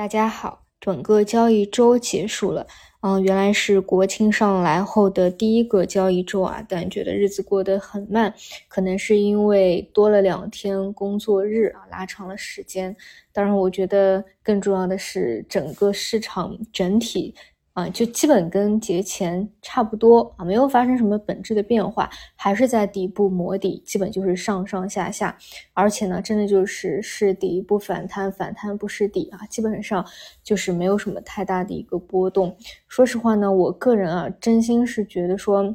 大家好，整个交易周结束了，嗯，原来是国庆上来后的第一个交易周啊，但觉得日子过得很慢，可能是因为多了两天工作日啊，拉长了时间。当然，我觉得更重要的是整个市场整体。啊，就基本跟节前差不多啊，没有发生什么本质的变化，还是在底部磨底，基本就是上上下下，而且呢，真的就是是底不反弹，反弹不是底啊，基本上就是没有什么太大的一个波动。说实话呢，我个人啊，真心是觉得说，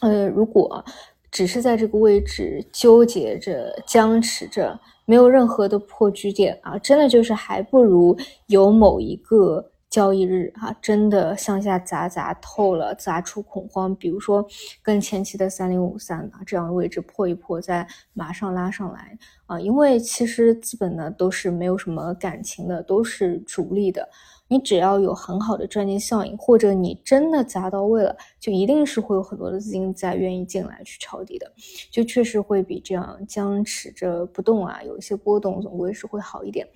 呃，如果只是在这个位置纠结着、僵持着，没有任何的破局点啊，真的就是还不如有某一个。交易日啊，真的向下砸砸透了，砸出恐慌。比如说，跟前期的三零五三啊这样的位置破一破，再马上拉上来啊。因为其实资本呢都是没有什么感情的，都是逐利的。你只要有很好的赚钱效应，或者你真的砸到位了，就一定是会有很多的资金在愿意进来去抄底的。就确实会比这样僵持着不动啊，有一些波动，总归是会好一点。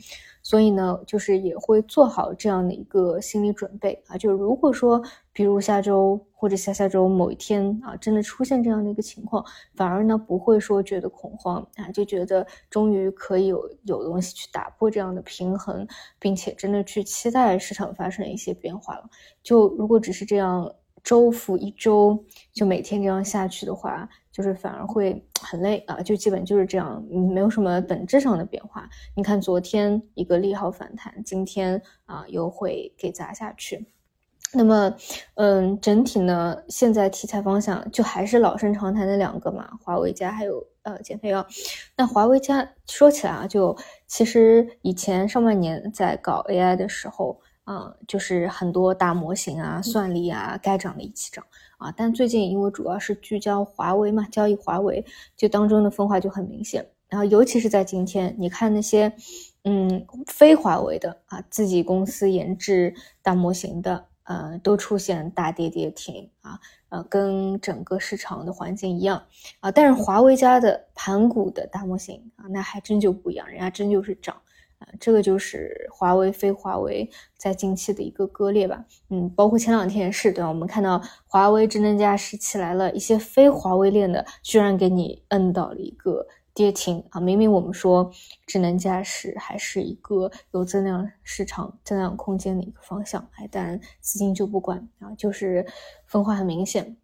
所以呢，就是也会做好这样的一个心理准备啊，就如果说，比如下周或者下下周某一天啊，真的出现这样的一个情况，反而呢不会说觉得恐慌啊，就觉得终于可以有有东西去打破这样的平衡，并且真的去期待市场发生一些变化了。就如果只是这样。周复一周，就每天这样下去的话，就是反而会很累啊！就基本就是这样，没有什么本质上的变化。你看昨天一个利好反弹，今天啊又会给砸下去。那么，嗯，整体呢，现在题材方向就还是老生常谈的两个嘛，华为加还有呃减肥药。那华为加说起来啊，就其实以前上半年在搞 AI 的时候。啊，就是很多大模型啊、算力啊，该涨的一起涨啊。但最近因为主要是聚焦华为嘛，交易华为，就当中的分化就很明显。然后尤其是在今天，你看那些，嗯，非华为的啊，自己公司研制大模型的，呃，都出现大跌跌停啊，呃，跟整个市场的环境一样啊。但是华为家的盘古的大模型啊，那还真就不一样，人家真就是涨。啊，这个就是华为非华为在近期的一个割裂吧，嗯，包括前两天也是，对吧？我们看到华为智能驾驶起来了一些非华为链的，居然给你摁到了一个跌停啊！明明我们说智能驾驶还是一个有增量市场、增量空间的一个方向，哎，但资金就不管啊，就是分化很明显。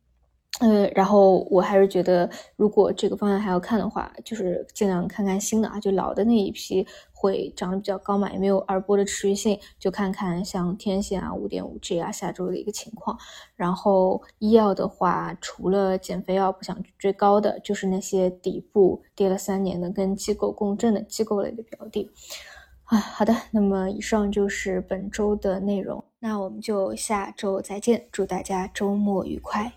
呃，然后我还是觉得，如果这个方向还要看的话，就是尽量看看新的啊，就老的那一批会涨得比较高嘛，也没有二波的持续性，就看看像天线啊、五点五 G 啊下周的一个情况。然后医药的话，除了减肥药不想追高的，就是那些底部跌了三年的跟机构共振的机构类的标的。啊，好的，那么以上就是本周的内容，那我们就下周再见，祝大家周末愉快。